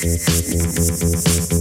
ピンポンポンポンポンポン。